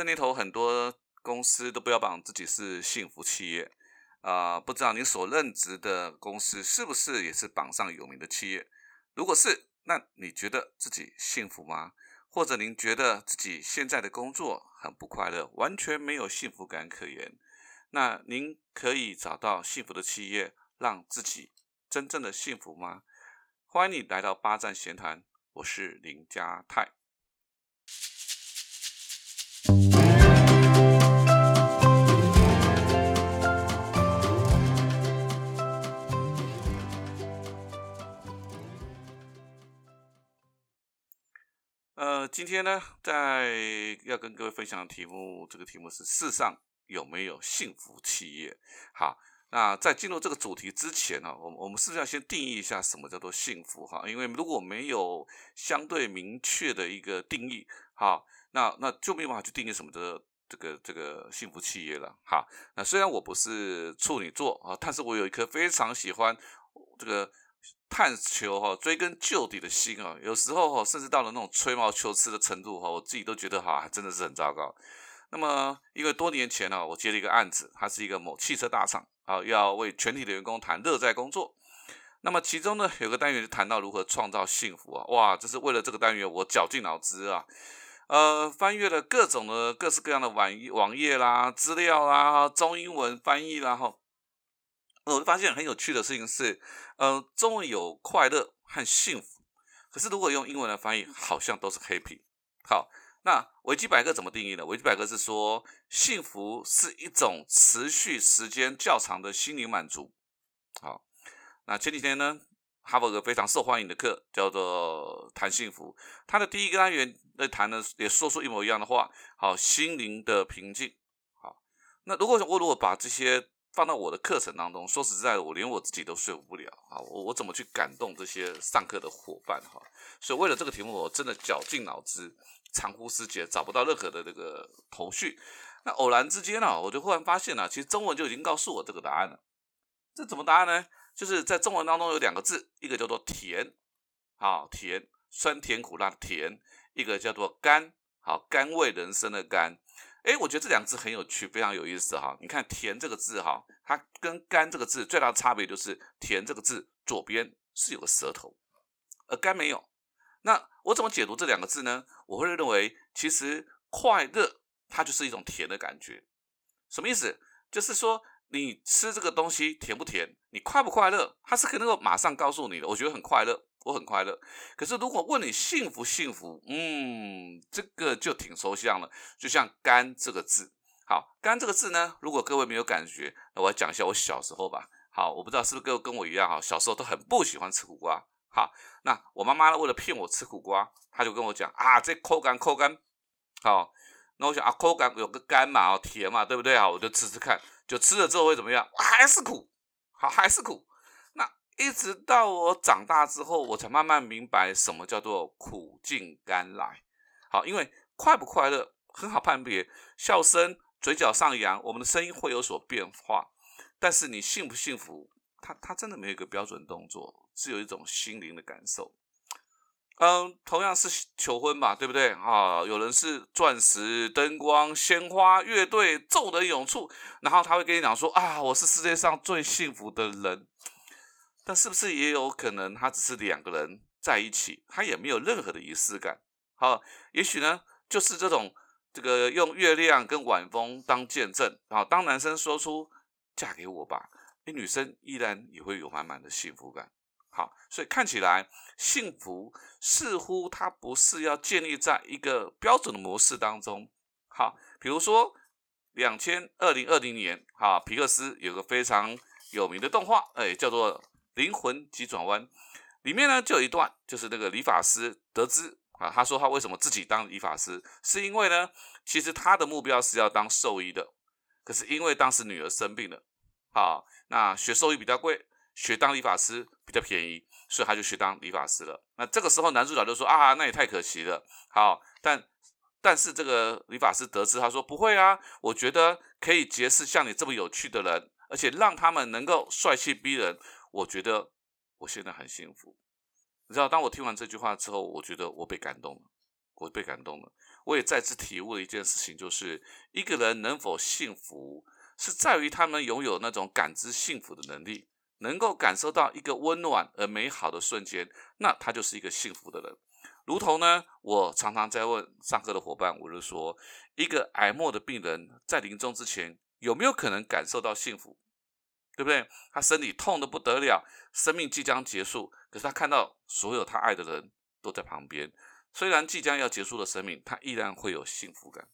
这年头很多公司都标榜自己是幸福企业，啊，不知道您所任职的公司是不是也是榜上有名的企业？如果是，那你觉得自己幸福吗？或者您觉得自己现在的工作很不快乐，完全没有幸福感可言？那您可以找到幸福的企业，让自己真正的幸福吗？欢迎你来到八站闲谈，我是林家泰。呃，今天呢，在要跟各位分享的题目，这个题目是世上有没有幸福企业？好，那在进入这个主题之前呢，我我们是不是要先定义一下什么叫做幸福？哈，因为如果没有相对明确的一个定义，好，那那就没有办法去定义什么的这个这个幸福企业了。好，那虽然我不是处女座啊，但是我有一颗非常喜欢这个。探求哈，追根究底的心啊，有时候哈，甚至到了那种吹毛求疵的程度哈，我自己都觉得哈，真的是很糟糕。那么，因为多年前呢，我接了一个案子，它是一个某汽车大厂啊，要为全体的员工谈乐在工作。那么其中呢，有个单元就谈到如何创造幸福啊，哇，就是为了这个单元，我绞尽脑汁啊，呃，翻阅了各种的各式各样的网网页啦、资料啦、中英文翻译啦，哈。我就发现很有趣的事情是，呃，中文有快乐和幸福，可是如果用英文来翻译，好像都是 happy。好，那维基百科怎么定义呢？维基百科是说，幸福是一种持续时间较长的心灵满足。好，那前几天呢，哈佛有个非常受欢迎的课叫做谈幸福，它的第一个单元在谈的也说出一模一样的话。好，心灵的平静。好，那如果我如果把这些放到我的课程当中，说实在的，我连我自己都说服不了啊！我我怎么去感动这些上课的伙伴哈？所以为了这个题目，我真的绞尽脑汁，长呼失节，找不到任何的这个头绪。那偶然之间呢，我就忽然发现了，其实中文就已经告诉我这个答案了。这怎么答案呢？就是在中文当中有两个字，一个叫做甜，好甜，酸甜苦辣的甜；一个叫做甘，好甘味人生的甘。哎，我觉得这两个字很有趣，非常有意思哈。你看“甜”这个字哈，它跟“甘”这个字最大的差别就是“甜”这个字左边是有个舌头，而“甘”没有。那我怎么解读这两个字呢？我会认为，其实快乐它就是一种甜的感觉。什么意思？就是说你吃这个东西甜不甜，你快不快乐，它是可能够马上告诉你的。我觉得很快乐。我很快乐，可是如果问你幸福幸福，嗯，这个就挺抽象了。就像“甘”这个字，好，“甘”这个字呢，如果各位没有感觉，那我要讲一下我小时候吧。好，我不知道是不是各位跟我一样哈，小时候都很不喜欢吃苦瓜。好，那我妈妈，为了骗我吃苦瓜，她就跟我讲啊，这口感口感。好，那我想啊，口感有个甘嘛，哦，甜嘛，对不对啊？我就吃吃看，就吃了之后会怎么样？还是苦，好，还是苦。一直到我长大之后，我才慢慢明白什么叫做苦尽甘来。好，因为快不快乐很好判别，笑声、嘴角上扬，我们的声音会有所变化。但是你幸不幸福，它它真的没有一个标准动作，只有一种心灵的感受。嗯，同样是求婚嘛，对不对啊？有人是钻石、灯光、鲜花、乐队、众人涌出，然后他会跟你讲说啊，我是世界上最幸福的人。但是不是也有可能，他只是两个人在一起，他也没有任何的仪式感。好，也许呢，就是这种这个用月亮跟晚风当见证。好，当男生说出“嫁给我吧”，那女生依然也会有满满的幸福感。好，所以看起来幸福似乎它不是要建立在一个标准的模式当中。好，比如说两千二零二零年，哈，皮克斯有个非常有名的动画，哎，叫做。灵魂急转弯里面呢，就有一段，就是那个理发师得知啊，他说他为什么自己当理发师，是因为呢，其实他的目标是要当兽医的，可是因为当时女儿生病了，好，那学兽医比较贵，学当理发师比较便宜，所以他就去当理发师了。那这个时候男主角就说啊，那也太可惜了。好，但但是这个理发师得知，他说不会啊，我觉得可以结识像你这么有趣的人，而且让他们能够帅气逼人。我觉得我现在很幸福，你知道，当我听完这句话之后，我觉得我被感动了，我被感动了。我也再次体悟了一件事情，就是一个人能否幸福，是在于他们拥有那种感知幸福的能力，能够感受到一个温暖而美好的瞬间，那他就是一个幸福的人。如同呢，我常常在问上课的伙伴，我就说，一个癌末的病人在临终之前，有没有可能感受到幸福？对不对？他身体痛得不得了，生命即将结束，可是他看到所有他爱的人都在旁边，虽然即将要结束的生命，他依然会有幸福感，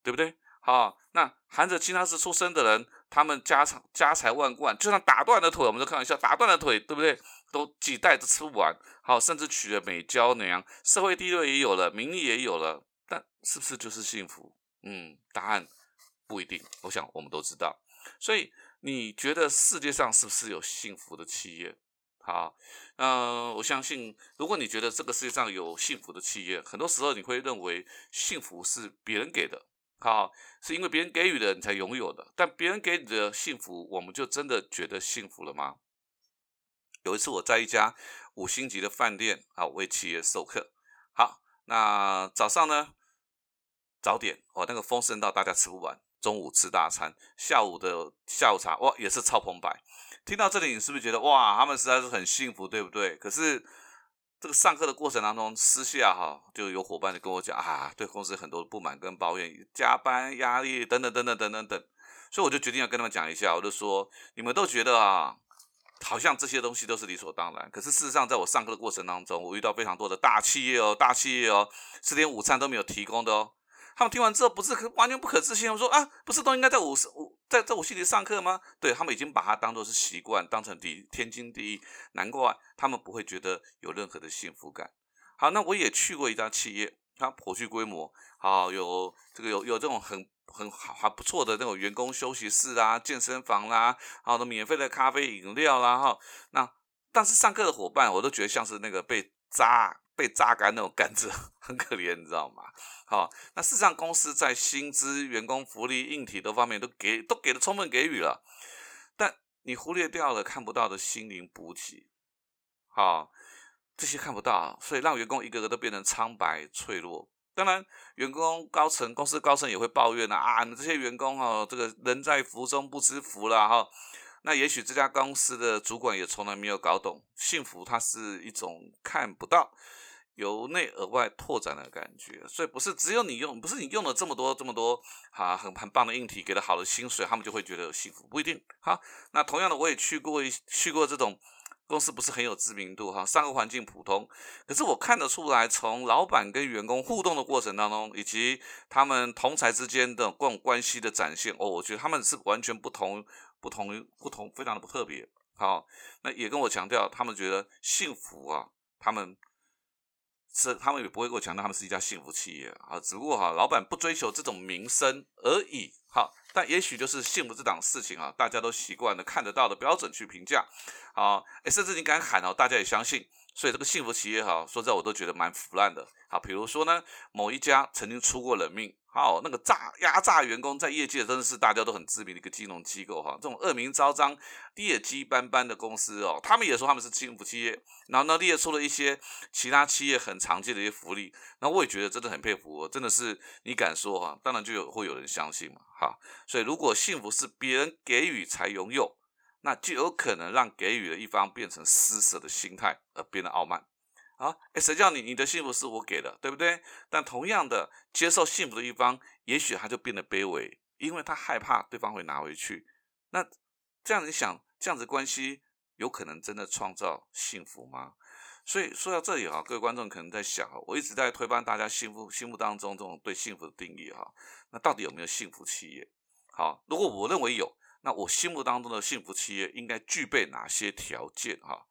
对不对？好，那含着金汤匙出生的人，他们家产家财万贯，就算打断了腿，我们都开玩笑，打断了腿，对不对？都几代都吃不完。好，甚至娶了美娇娘，社会地位也有了，名利也有了，但是不是就是幸福？嗯，答案不一定。我想我们都知道。所以你觉得世界上是不是有幸福的企业？好，嗯，我相信，如果你觉得这个世界上有幸福的企业，很多时候你会认为幸福是别人给的。好，是因为别人给予的你才拥有的，但别人给你的幸福，我们就真的觉得幸福了吗？有一次我在一家五星级的饭店啊为企业授课，好，那早上呢早点哦，那个丰盛到大家吃不完，中午吃大餐，下午的下午茶哇也是超澎湃。听到这里，你是不是觉得哇，他们实在是很幸福，对不对？可是。这个上课的过程当中，私下哈就有伙伴就跟我讲啊，对公司很多不满跟抱怨，加班压力等等等等等等等，所以我就决定要跟他们讲一下，我就说你们都觉得啊，好像这些东西都是理所当然，可是事实上，在我上课的过程当中，我遇到非常多的大企业哦，大企业哦，是连午餐都没有提供的哦。他们听完之后不是可完全不可置信，我说啊，不是都应该在五十五在在我心里上课吗？对他们已经把它当做是习惯，当成第天经地义，难怪他们不会觉得有任何的幸福感。好，那我也去过一家企业，它颇具规模，好有这个有有这种很很好还不错的那种员工休息室啊、健身房啦，好的免费的咖啡饮料啦，哈。那但是上课的伙伴，我都觉得像是那个被扎。被榨干那种感觉很可怜，你知道吗？好，那事实上公司在薪资、员工福利、硬体多方面都给都给的充分给予了，但你忽略掉了看不到的心灵补给，好，这些看不到，所以让员工一个个都变成苍白脆弱。当然，员工高层、公司高层也会抱怨了啊，你这些员工哦，这个人在福中不知福了哈。那也许这家公司的主管也从来没有搞懂，幸福它是一种看不到。由内而外拓展的感觉，所以不是只有你用，不是你用了这么多这么多哈很很棒的硬体，给了好的薪水，他们就会觉得有幸福，不一定。哈，那同样的我也去过一去过这种公司，不是很有知名度哈，上个环境普通，可是我看得出来，从老板跟员工互动的过程当中，以及他们同才之间的各种关系的展现，哦，我觉得他们是完全不同，不同，不同，非常的不特别。好，那也跟我强调，他们觉得幸福啊，他们。是，他们也不会给我强调他们是一家幸福企业啊，只不过哈，老板不追求这种名声而已。好，但也许就是幸福这档事情啊，大家都习惯了看得到的标准去评价。好，甚至你敢喊哦，大家也相信。所以这个幸福企业哈，说实在我都觉得蛮腐烂的。好，比如说呢，某一家曾经出过人命，好，那个诈压榨员工，在业界真的是大家都很知名的一个金融机构哈，这种恶名昭彰、劣迹斑斑的公司哦，他们也说他们是幸福企业，然后呢列出了一些其他企业很常见的一些福利，那我也觉得真的很佩服，真的是你敢说哈，当然就有会有人相信嘛，哈，所以如果幸福是别人给予才拥有。那就有可能让给予的一方变成施舍的心态，而变得傲慢。啊，哎，谁叫你你的幸福是我给的，对不对？但同样的，接受幸福的一方，也许他就变得卑微，因为他害怕对方会拿回去。那这样你想，这样子关系有可能真的创造幸福吗？所以说到这里哈，各位观众可能在想，我一直在推翻大家幸福心目当中这种对幸福的定义哈。那到底有没有幸福企业？好，如果我认为有。那我心目当中的幸福企业应该具备哪些条件？哈，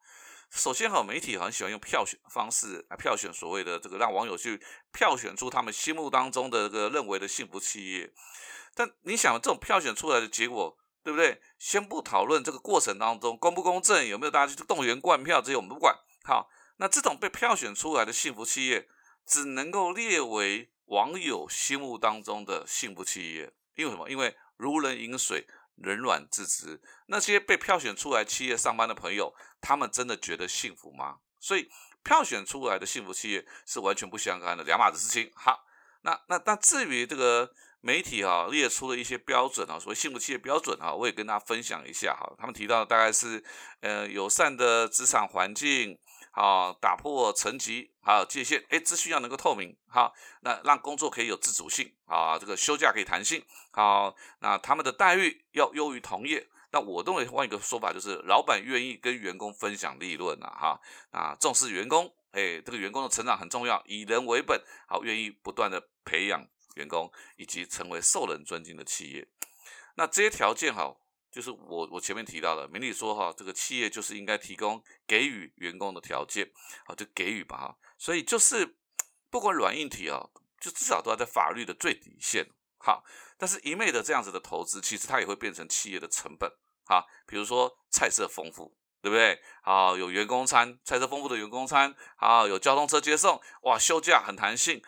首先哈，媒体很喜欢用票选方式来票选所谓的这个让网友去票选出他们心目当中的这个认为的幸福企业。但你想，这种票选出来的结果，对不对？先不讨论这个过程当中公不公正，有没有大家去动员灌票，这些我们不管。好，那这种被票选出来的幸福企业，只能够列为网友心目当中的幸福企业，因为什么？因为如人饮水。冷暖自知，那些被票选出来企业上班的朋友，他们真的觉得幸福吗？所以票选出来的幸福企业是完全不相干的两码子事情。好，那那那至于这个媒体啊列出了一些标准啊，所谓幸福企业标准啊，我也跟大家分享一下哈。他们提到大概是呃友善的职场环境，好打破层级还有界限，哎，资讯要能够透明，好，那让工作可以有自主性啊，这个休假可以弹性，好，那他们的待遇要优于同业。那我认为换一个说法就是，老板愿意跟员工分享利润啊，哈，啊，重视员工，哎，这个员工的成长很重要，以人为本，好，愿意不断的培养员工，以及成为受人尊敬的企业。那这些条件哈，就是我我前面提到的，明理说哈，这个企业就是应该提供给予员工的条件，啊，就给予吧，哈，所以就是不管软硬体啊，就至少都要在法律的最底线，好。但是，一昧的这样子的投资，其实它也会变成企业的成本哈。比如说菜色丰富，对不对？啊，有员工餐，菜色丰富的员工餐，啊，有交通车接送，哇，休假很弹性。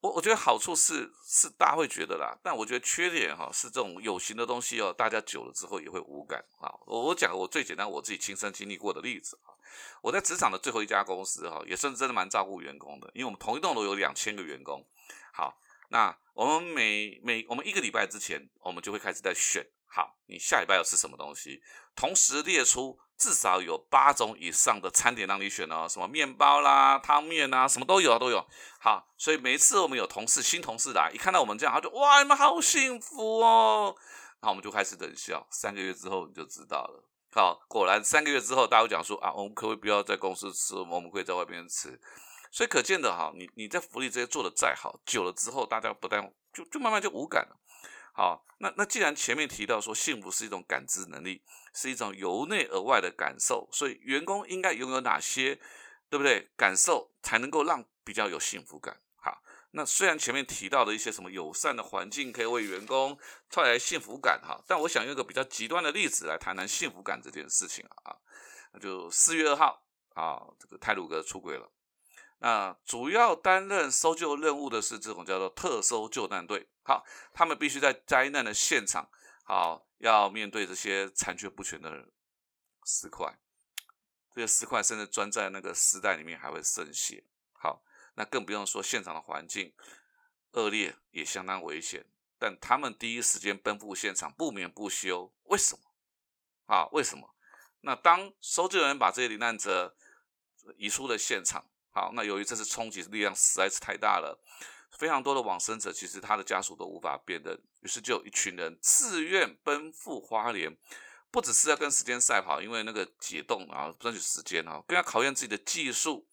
我我觉得好处是是大家会觉得啦，但我觉得缺点哈是这种有形的东西哦，大家久了之后也会无感啊。我我讲我最简单我自己亲身经历过的例子啊，我在职场的最后一家公司哈，也算是真的蛮照顾员工的，因为我们同一栋楼有两千个员工，好。那我们每每我们一个礼拜之前，我们就会开始在选。好，你下礼拜要吃什么东西？同时列出至少有八种以上的餐点让你选哦，什么面包啦、汤面啊，什么都有啊都有。好，所以每次我们有同事新同事来，一看到我们这样，他就哇，你们好幸福哦。然后我们就开始冷笑。三个月之后你就知道了。好，果然三个月之后，大家会讲说啊，我们可不可以不要在公司吃，我们可以在外边吃。所以可见的哈，你你在福利这些做的再好，久了之后，大家不但就就慢慢就无感了。好，那那既然前面提到说幸福是一种感知能力，是一种由内而外的感受，所以员工应该拥有哪些，对不对？感受才能够让比较有幸福感。好，那虽然前面提到的一些什么友善的环境可以为员工带来幸福感哈，但我想用一个比较极端的例子来谈谈幸福感这件事情啊。那就四月二号啊，这个泰鲁格出轨了。那主要担任搜救任务的是这种叫做特搜救难队，好，他们必须在灾难的现场，好，要面对这些残缺不全的尸块，这些尸块甚至钻在那个尸袋里面还会渗血，好，那更不用说现场的环境恶劣也相当危险，但他们第一时间奔赴现场，不眠不休，为什么？啊，为什么？那当搜救人把这些罹难者移出了现场。好，那由于这次冲击力量实在是太大了，非常多的往生者其实他的家属都无法辨认，于是就有一群人自愿奔赴花莲，不只是要跟时间赛跑，因为那个解冻啊，争取时间啊，更要考验自己的技术、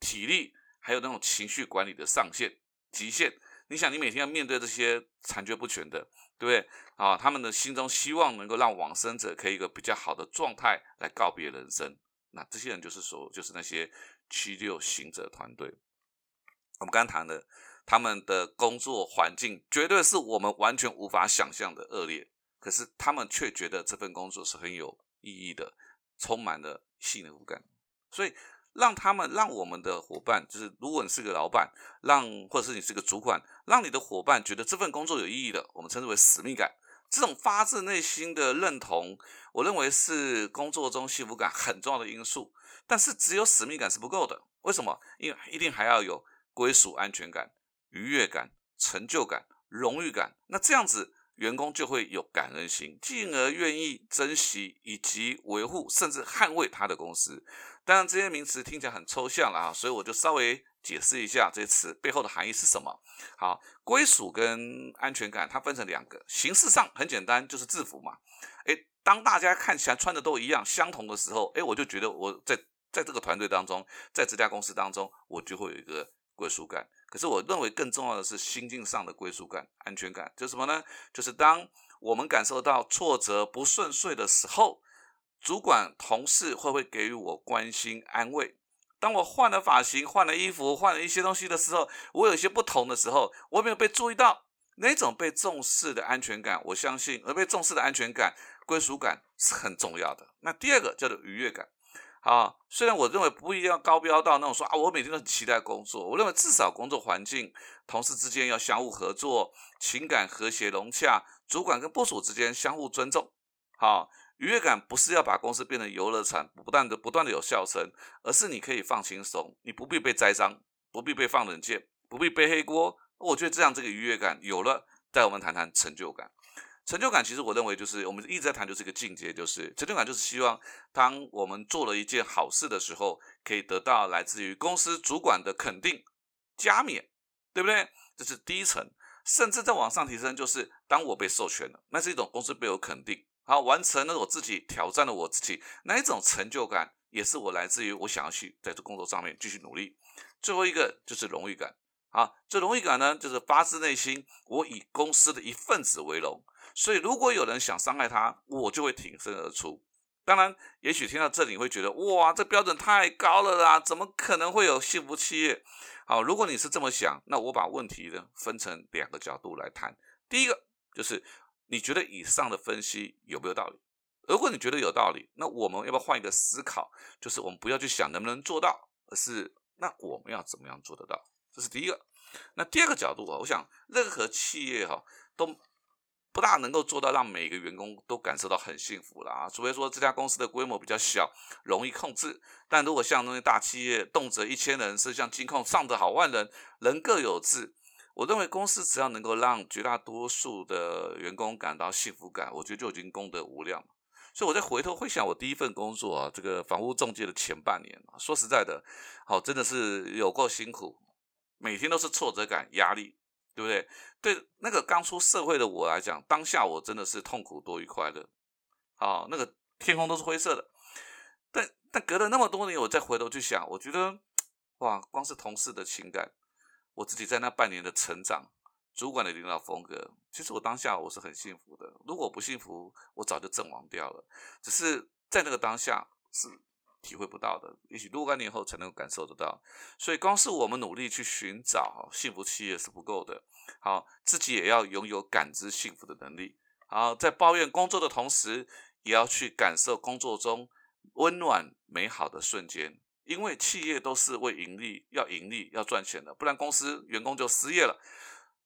体力，还有那种情绪管理的上限、极限。你想，你每天要面对这些残缺不全的，对不对？啊，他们的心中希望能够让往生者可以一个比较好的状态来告别人生。那这些人就是说，就是那些。七六行者团队，我们刚谈的，他们的工作环境绝对是我们完全无法想象的恶劣，可是他们却觉得这份工作是很有意义的，充满了幸福感。所以让他们，让我们的伙伴，就是如果你是个老板，让或者是你是个主管，让你的伙伴觉得这份工作有意义的，我们称之为使命感。这种发自内心的认同，我认为是工作中幸福感很重要的因素。但是只有使命感是不够的，为什么？因为一定还要有归属、安全感、愉悦感、成就感、荣誉感。那这样子，员工就会有感恩心，进而愿意珍惜以及维护，甚至捍卫他的公司。当然，这些名词听起来很抽象了啊，所以我就稍微解释一下这些词背后的含义是什么。好，归属跟安全感，它分成两个，形式上很简单，就是制服嘛。诶，当大家看起来穿的都一样、相同的时候，诶，我就觉得我在。在这个团队当中，在这家公司当中，我就会有一个归属感。可是我认为更重要的是心境上的归属感、安全感，就是什么呢？就是当我们感受到挫折、不顺遂的时候，主管、同事会不会给予我关心、安慰？当我换了发型、换了衣服、换了一些东西的时候，我有些不同的时候，我没有被注意到那种被重视的安全感。我相信，而被重视的安全感、归属感是很重要的。那第二个叫做愉悦感。好，虽然我认为不一定要高标到那种说啊，我每天都很期待工作。我认为至少工作环境、同事之间要相互合作，情感和谐融洽，主管跟部署之间相互尊重。好，愉悦感不是要把公司变成游乐场，不断的不断的有笑声，而是你可以放轻松，你不必被栽赃，不必被放冷箭，不必背黑锅。我觉得这样这个愉悦感有了，带我们谈谈成就感。成就感其实我认为就是我们一直在谈，就是一个境界，就是成就感就是希望当我们做了一件好事的时候，可以得到来自于公司主管的肯定、加冕，对不对？这是第一层，甚至再往上提升，就是当我被授权了，那是一种公司被我肯定，好完成了我自己挑战了我自己，那一种成就感也是我来自于我想要去在这工作上面继续努力。最后一个就是荣誉感，好，这荣誉感呢，就是发自内心，我以公司的一份子为荣。所以，如果有人想伤害他，我就会挺身而出。当然，也许听到这里会觉得，哇，这标准太高了啦，怎么可能会有幸福企业？好，如果你是这么想，那我把问题呢分成两个角度来谈。第一个就是你觉得以上的分析有没有道理？如果你觉得有道理，那我们要不要换一个思考？就是我们不要去想能不能做到，而是那我们要怎么样做得到？这是第一个。那第二个角度啊，我想任何企业哈都。不大能够做到让每个员工都感受到很幸福了啊，除非说这家公司的规模比较小，容易控制。但如果像那些大企业，动辄一千人，是像金控上的好万人，人各有志。我认为公司只要能够让绝大多数的员工感到幸福感，我觉得就已经功德无量。所以我在回头会想，我第一份工作啊，这个房屋中介的前半年啊，说实在的，好真的是有够辛苦，每天都是挫折感、压力。对不对？对那个刚出社会的我来讲，当下我真的是痛苦多于快乐。啊，那个天空都是灰色的。但但隔了那么多年，我再回头去想，我觉得哇，光是同事的情感，我自己在那半年的成长，主管的领导风格，其实我当下我是很幸福的。如果不幸福，我早就阵亡掉了。只是在那个当下是。体会不到的，也许若干年后才能够感受得到。所以，光是我们努力去寻找幸福企业是不够的。好，自己也要拥有感知幸福的能力。好，在抱怨工作的同时，也要去感受工作中温暖美好的瞬间。因为企业都是为盈利，要盈利，要赚钱的，不然公司员工就失业了。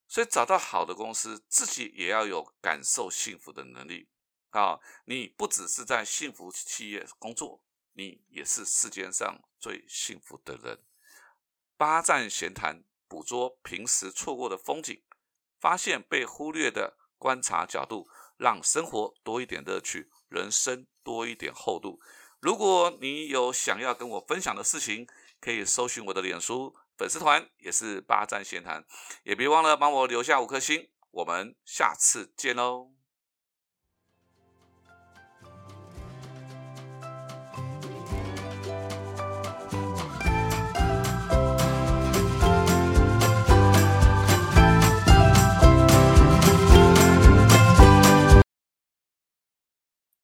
所以，找到好的公司，自己也要有感受幸福的能力。啊，你不只是在幸福企业工作。你也是世间上最幸福的人。八站闲谈，捕捉平时错过的风景，发现被忽略的观察角度，让生活多一点乐趣，人生多一点厚度。如果你有想要跟我分享的事情，可以搜寻我的脸书粉丝团，也是八站闲谈，也别忘了帮我留下五颗星。我们下次见喽。